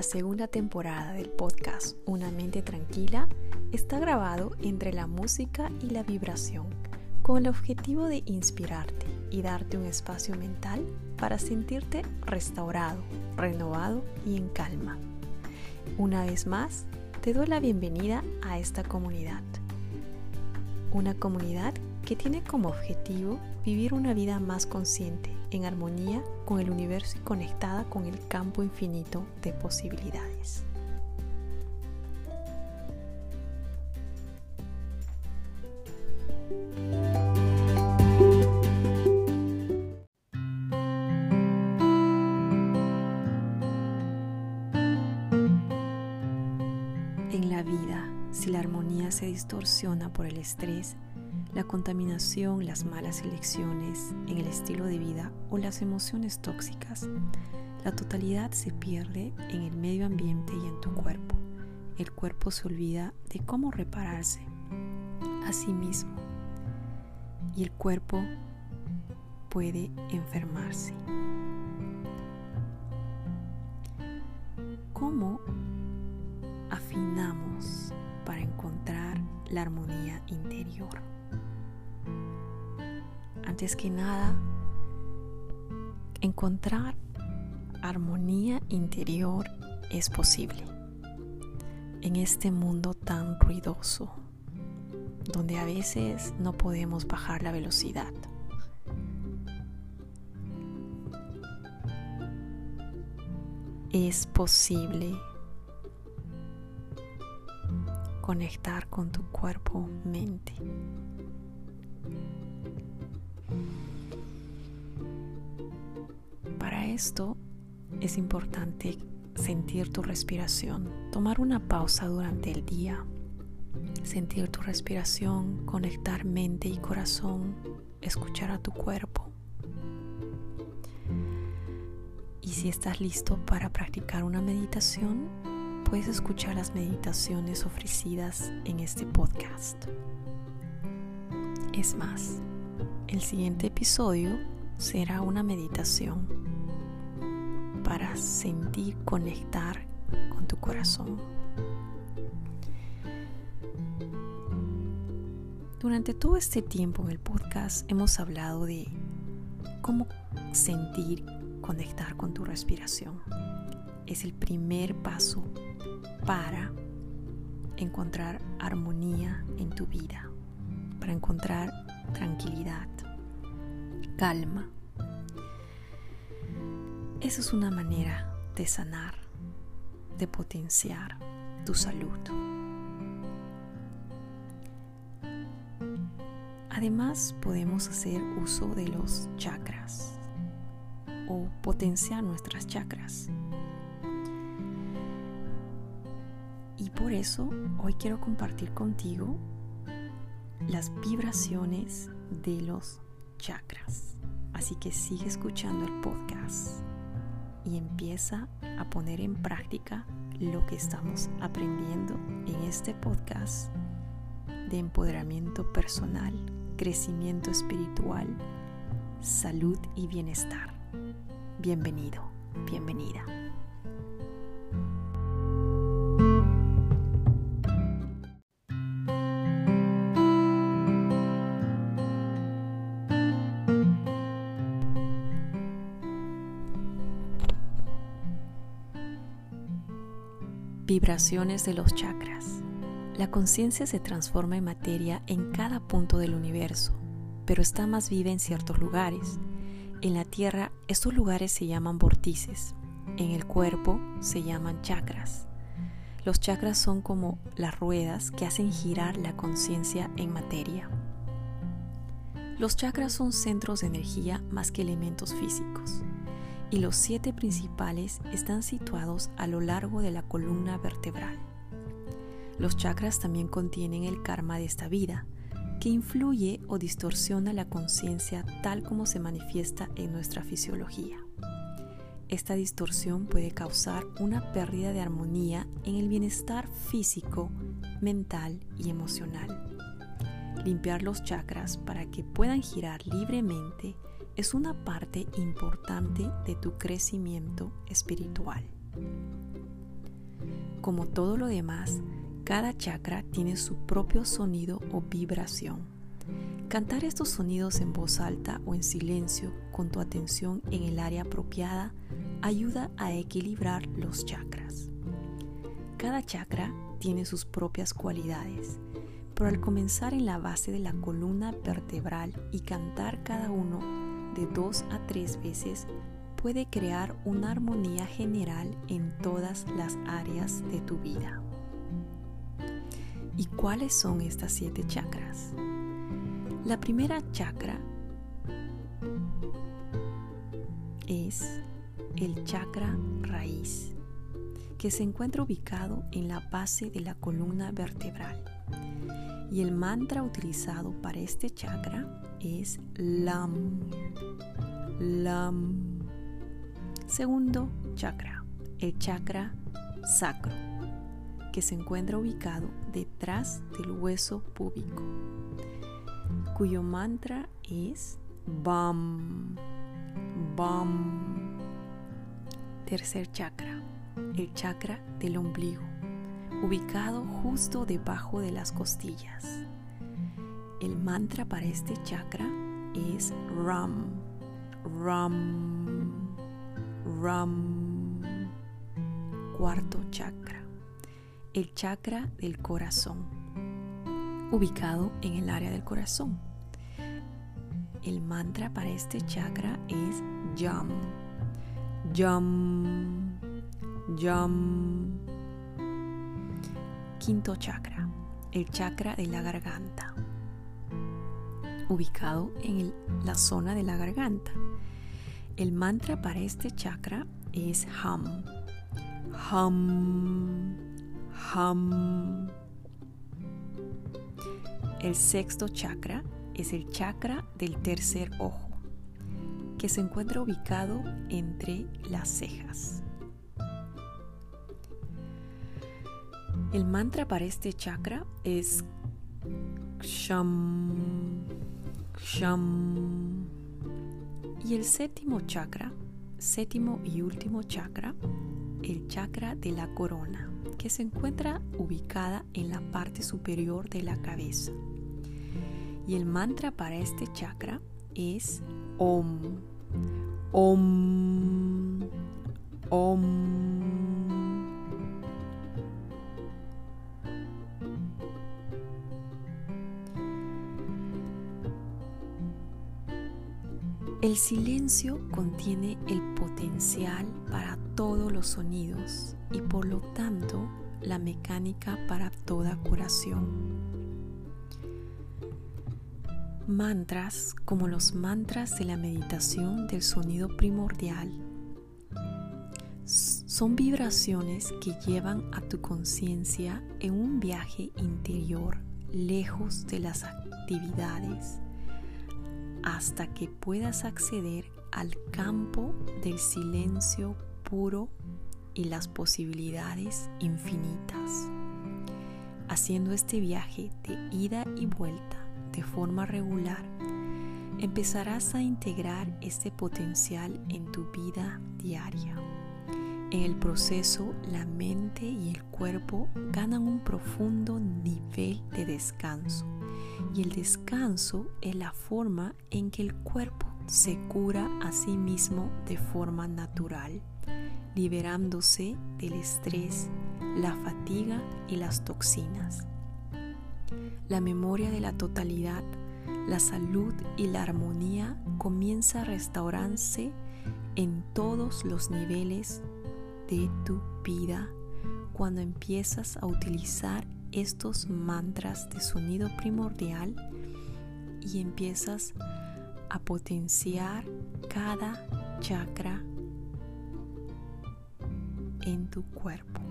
La segunda temporada del podcast Una mente tranquila está grabado entre la música y la vibración con el objetivo de inspirarte y darte un espacio mental para sentirte restaurado, renovado y en calma. Una vez más, te doy la bienvenida a esta comunidad. Una comunidad que tiene como objetivo vivir una vida más consciente, en armonía con el universo y conectada con el campo infinito de posibilidades. En la vida, si la armonía se distorsiona por el estrés, la contaminación, las malas elecciones en el estilo de vida o las emociones tóxicas, la totalidad se pierde en el medio ambiente y en tu cuerpo. El cuerpo se olvida de cómo repararse a sí mismo y el cuerpo puede enfermarse. ¿Cómo afinamos para encontrar la armonía interior? Antes que nada, encontrar armonía interior es posible en este mundo tan ruidoso, donde a veces no podemos bajar la velocidad. Es posible conectar con tu cuerpo-mente. Esto es importante sentir tu respiración, tomar una pausa durante el día, sentir tu respiración, conectar mente y corazón, escuchar a tu cuerpo. Y si estás listo para practicar una meditación, puedes escuchar las meditaciones ofrecidas en este podcast. Es más, el siguiente episodio será una meditación para sentir conectar con tu corazón. Durante todo este tiempo en el podcast hemos hablado de cómo sentir conectar con tu respiración. Es el primer paso para encontrar armonía en tu vida, para encontrar tranquilidad, calma. Esa es una manera de sanar, de potenciar tu salud. Además, podemos hacer uso de los chakras o potenciar nuestras chakras. Y por eso hoy quiero compartir contigo las vibraciones de los chakras. Así que sigue escuchando el podcast y empieza a poner en práctica lo que estamos aprendiendo en este podcast de empoderamiento personal, crecimiento espiritual, salud y bienestar. Bienvenido, bienvenida. Vibraciones de los chakras. La conciencia se transforma en materia en cada punto del universo, pero está más viva en ciertos lugares. En la Tierra estos lugares se llaman vórtices, en el cuerpo se llaman chakras. Los chakras son como las ruedas que hacen girar la conciencia en materia. Los chakras son centros de energía más que elementos físicos y los siete principales están situados a lo largo de la columna vertebral. Los chakras también contienen el karma de esta vida, que influye o distorsiona la conciencia tal como se manifiesta en nuestra fisiología. Esta distorsión puede causar una pérdida de armonía en el bienestar físico, mental y emocional. Limpiar los chakras para que puedan girar libremente es una parte importante de tu crecimiento espiritual. Como todo lo demás, cada chakra tiene su propio sonido o vibración. Cantar estos sonidos en voz alta o en silencio con tu atención en el área apropiada ayuda a equilibrar los chakras. Cada chakra tiene sus propias cualidades, pero al comenzar en la base de la columna vertebral y cantar cada uno dos a tres veces puede crear una armonía general en todas las áreas de tu vida. ¿Y cuáles son estas siete chakras? La primera chakra es el chakra raíz, que se encuentra ubicado en la base de la columna vertebral. Y el mantra utilizado para este chakra es LAM. LAM. Segundo chakra, el chakra sacro, que se encuentra ubicado detrás del hueso púbico, cuyo mantra es BAM. BAM. Tercer chakra, el chakra del ombligo, ubicado justo debajo de las costillas. El mantra para este chakra es Ram, Ram, Ram. Cuarto chakra, el chakra del corazón, ubicado en el área del corazón. El mantra para este chakra es Yam, Yam, Yam. Quinto chakra, el chakra de la garganta, ubicado en la zona de la garganta. El mantra para este chakra es Ham, Ham, Ham. El sexto chakra es el chakra del tercer ojo, que se encuentra ubicado entre las cejas. El mantra para este chakra es Sham, Sham. Y el séptimo chakra, séptimo y último chakra, el chakra de la corona, que se encuentra ubicada en la parte superior de la cabeza. Y el mantra para este chakra es Om, Om, Om. El silencio contiene el potencial para todos los sonidos y por lo tanto la mecánica para toda curación. Mantras como los mantras de la meditación del sonido primordial son vibraciones que llevan a tu conciencia en un viaje interior lejos de las actividades hasta que puedas acceder al campo del silencio puro y las posibilidades infinitas. Haciendo este viaje de ida y vuelta de forma regular, empezarás a integrar este potencial en tu vida diaria. En el proceso, la mente y el cuerpo ganan un profundo nivel de descanso y el descanso es la forma en que el cuerpo se cura a sí mismo de forma natural, liberándose del estrés, la fatiga y las toxinas. La memoria de la totalidad, la salud y la armonía comienza a restaurarse en todos los niveles de tu vida cuando empiezas a utilizar estos mantras de sonido primordial y empiezas a potenciar cada chakra en tu cuerpo.